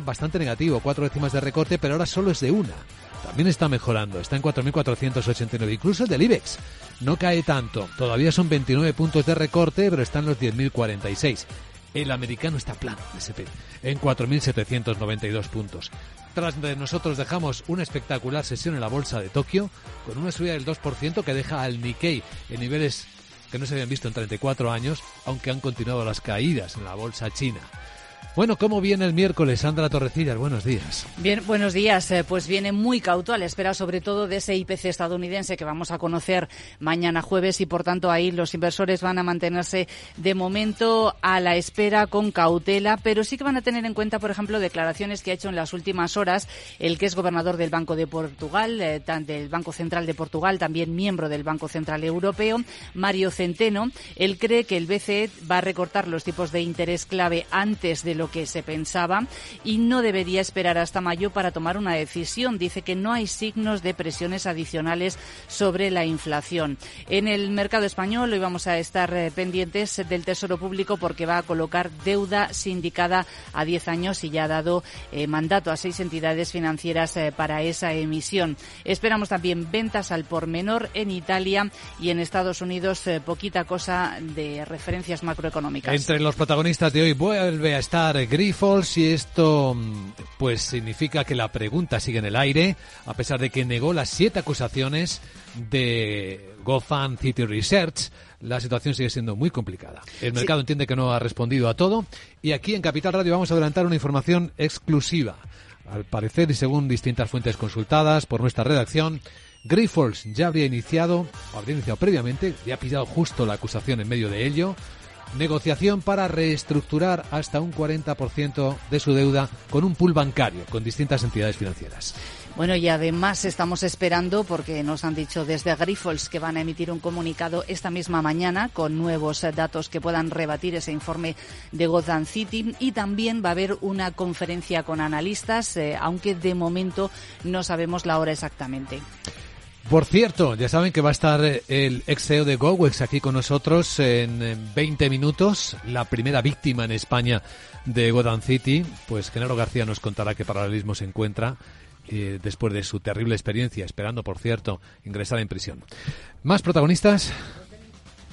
bastante negativo, cuatro décimas de recorte, pero ahora solo es de una. También está mejorando, está en 4.489. Incluso el del IBEX no cae tanto. Todavía son 29 puntos de recorte, pero está en los 10.046. El americano está plano, SP, en 4.792 puntos. Tras de nosotros dejamos una espectacular sesión en la bolsa de Tokio, con una subida del 2% que deja al Nikkei en niveles que no se habían visto en 34 años, aunque han continuado las caídas en la bolsa china. Bueno, ¿cómo viene el miércoles, Sandra Torrecillas? Buenos días. Bien, buenos días. Eh, pues viene muy cauto a la espera sobre todo de ese IPC estadounidense que vamos a conocer mañana jueves y por tanto ahí los inversores van a mantenerse de momento a la espera con cautela, pero sí que van a tener en cuenta, por ejemplo, declaraciones que ha hecho en las últimas horas el que es gobernador del Banco de Portugal, eh, del Banco Central de Portugal, también miembro del Banco Central Europeo, Mario Centeno. Él cree que el BCE va a recortar los tipos de interés clave antes de lo que se pensaba y no debería esperar hasta mayo para tomar una decisión. Dice que no hay signos de presiones adicionales sobre la inflación. En el mercado español hoy vamos a estar eh, pendientes del Tesoro Público porque va a colocar deuda sindicada a 10 años y ya ha dado eh, mandato a seis entidades financieras eh, para esa emisión. Esperamos también ventas al por menor en Italia y en Estados Unidos poquita cosa de referencias macroeconómicas. Entre los protagonistas de hoy vuelve a estar Grifols y esto pues significa que la pregunta sigue en el aire a pesar de que negó las siete acusaciones de Gotham City Research. La situación sigue siendo muy complicada. El mercado entiende que no ha respondido a todo y aquí en Capital Radio vamos a adelantar una información exclusiva. Al parecer y según distintas fuentes consultadas por nuestra redacción, Grifols ya habría iniciado, o habría iniciado previamente, ya ha pillado justo la acusación en medio de ello, negociación para reestructurar hasta un 40% de su deuda con un pool bancario, con distintas entidades financieras. Bueno, y además estamos esperando, porque nos han dicho desde Grifols que van a emitir un comunicado esta misma mañana con nuevos datos que puedan rebatir ese informe de Gotham City. Y también va a haber una conferencia con analistas, eh, aunque de momento no sabemos la hora exactamente. Por cierto, ya saben que va a estar eh, el ex CEO de GoWex aquí con nosotros en 20 minutos, la primera víctima en España de Gotham City. Pues Genaro García nos contará qué paralelismo se encuentra eh, después de su terrible experiencia, esperando, por cierto, ingresar en prisión. ¿Más protagonistas?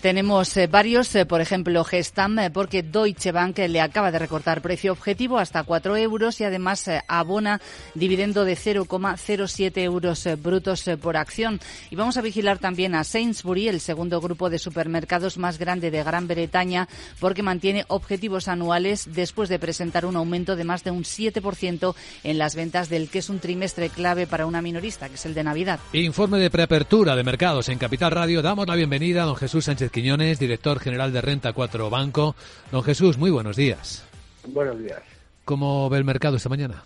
Tenemos eh, varios, eh, por ejemplo, Gestam, eh, porque Deutsche Bank le acaba de recortar precio objetivo hasta 4 euros y además abona dividendo de 0,07 euros brutos por acción. Y vamos a vigilar también a Sainsbury, el segundo grupo de supermercados más grande de Gran Bretaña, porque mantiene objetivos anuales después de presentar un aumento de más de un 7% en las ventas del que es un trimestre clave para una minorista, que es el de Navidad. Informe de preapertura de mercados en Capital Radio. Damos la bienvenida a don Jesús Sánchez Quiñones, director general de Renta 4 Banco. Don Jesús, muy buenos días. Buenos días. ¿Cómo ve el mercado esta mañana?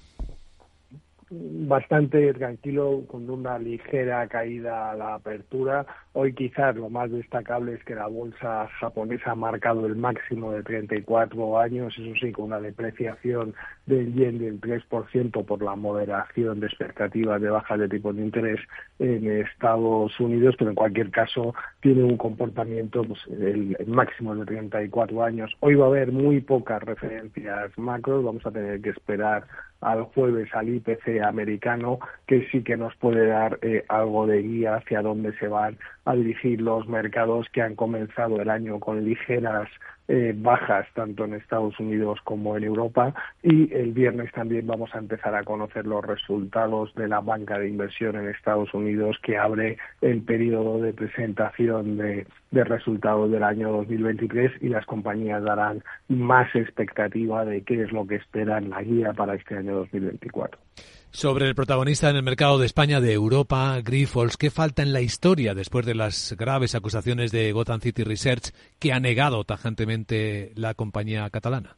bastante tranquilo, con una ligera caída a la apertura. Hoy quizás lo más destacable es que la bolsa japonesa ha marcado el máximo de 34 años, eso sí, con una depreciación del yen del 3% por la moderación de expectativas de bajas de tipo de interés en Estados Unidos, pero en cualquier caso tiene un comportamiento, pues el, máximo de 34 años. Hoy va a haber muy pocas referencias macro, vamos a tener que esperar al jueves al IPC americano, que sí que nos puede dar eh, algo de guía hacia dónde se van a dirigir los mercados que han comenzado el año con ligeras eh, bajas tanto en Estados Unidos como en Europa. Y el viernes también vamos a empezar a conocer los resultados de la banca de inversión en Estados Unidos que abre el periodo de presentación de, de resultados del año 2023 y las compañías darán más expectativa de qué es lo que esperan la guía para este año 2024 sobre el protagonista en el mercado de España de Europa, Grifols. ¿Qué falta en la historia después de las graves acusaciones de Gotham City Research que ha negado tajantemente la compañía catalana?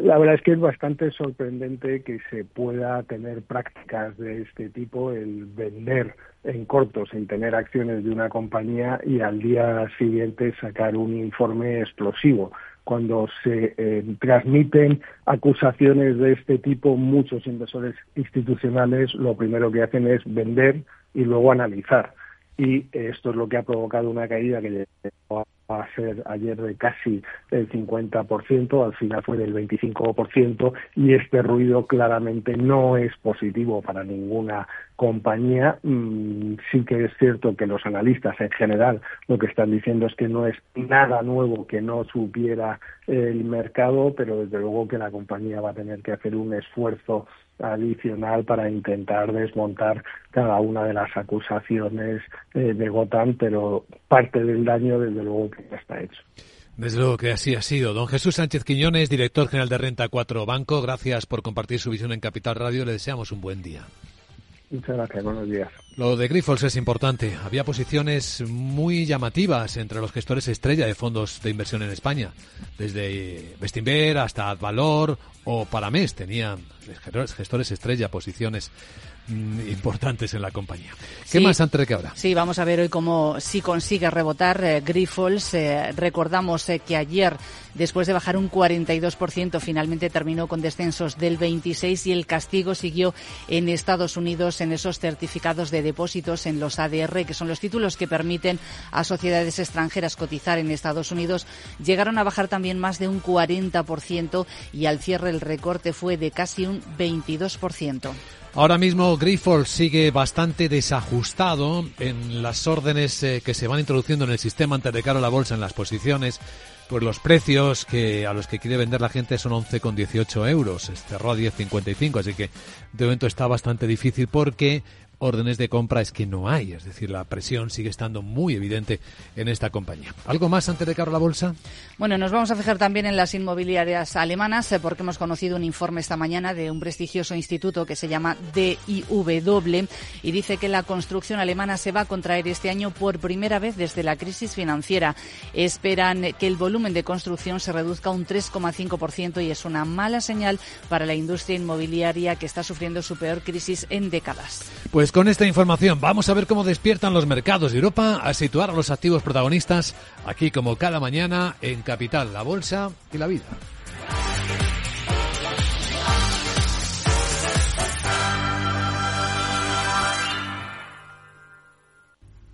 La verdad es que es bastante sorprendente que se pueda tener prácticas de este tipo, el vender en corto sin tener acciones de una compañía y al día siguiente sacar un informe explosivo cuando se eh, transmiten acusaciones de este tipo, muchos inversores institucionales lo primero que hacen es vender y luego analizar. Y esto es lo que ha provocado una caída que llegó a a ser ayer de casi el 50%, al final fue del 25%, y este ruido claramente no es positivo para ninguna compañía. Mm, sí que es cierto que los analistas en general lo que están diciendo es que no es nada nuevo que no supiera el mercado, pero desde luego que la compañía va a tener que hacer un esfuerzo adicional para intentar desmontar cada una de las acusaciones eh, de Gotham, pero parte del daño desde luego que ya está hecho. Desde luego que así ha sido. Don Jesús Sánchez Quiñones, director general de Renta 4 Banco, gracias por compartir su visión en Capital Radio. Le deseamos un buen día. Muchas gracias, buenos días. Lo de Grifols es importante. Había posiciones muy llamativas entre los gestores estrella de fondos de inversión en España. Desde Bestinver hasta Advalor o Paramés tenían gestores estrella posiciones Mm, importantes en la compañía. ¿Qué más antes de que habrá? Sí, vamos a ver hoy cómo si consigue rebotar eh, Grifols. Eh, recordamos eh, que ayer, después de bajar un 42%, finalmente terminó con descensos del 26 y el castigo siguió en Estados Unidos en esos certificados de depósitos en los ADR, que son los títulos que permiten a sociedades extranjeras cotizar en Estados Unidos. Llegaron a bajar también más de un 40% y al cierre el recorte fue de casi un 22%. Ahora mismo Grifols sigue bastante desajustado en las órdenes eh, que se van introduciendo en el sistema antes de cara la bolsa en las posiciones. Pues los precios que a los que quiere vender la gente son 11,18 euros. Cerró a 10,55, así que de momento está bastante difícil porque órdenes de compra es que no hay, es decir, la presión sigue estando muy evidente en esta compañía. ¿Algo más antes de que la bolsa? Bueno, nos vamos a fijar también en las inmobiliarias alemanas eh, porque hemos conocido un informe esta mañana de un prestigioso instituto que se llama DIW y dice que la construcción alemana se va a contraer este año por primera vez desde la crisis financiera. Esperan que el volumen de construcción se reduzca un 3,5% y es una mala señal para la industria inmobiliaria que está sufriendo su peor crisis en décadas. Pues con esta información vamos a ver cómo despiertan los mercados de Europa a situar a los activos protagonistas aquí como cada mañana en Capital, la Bolsa y la Vida.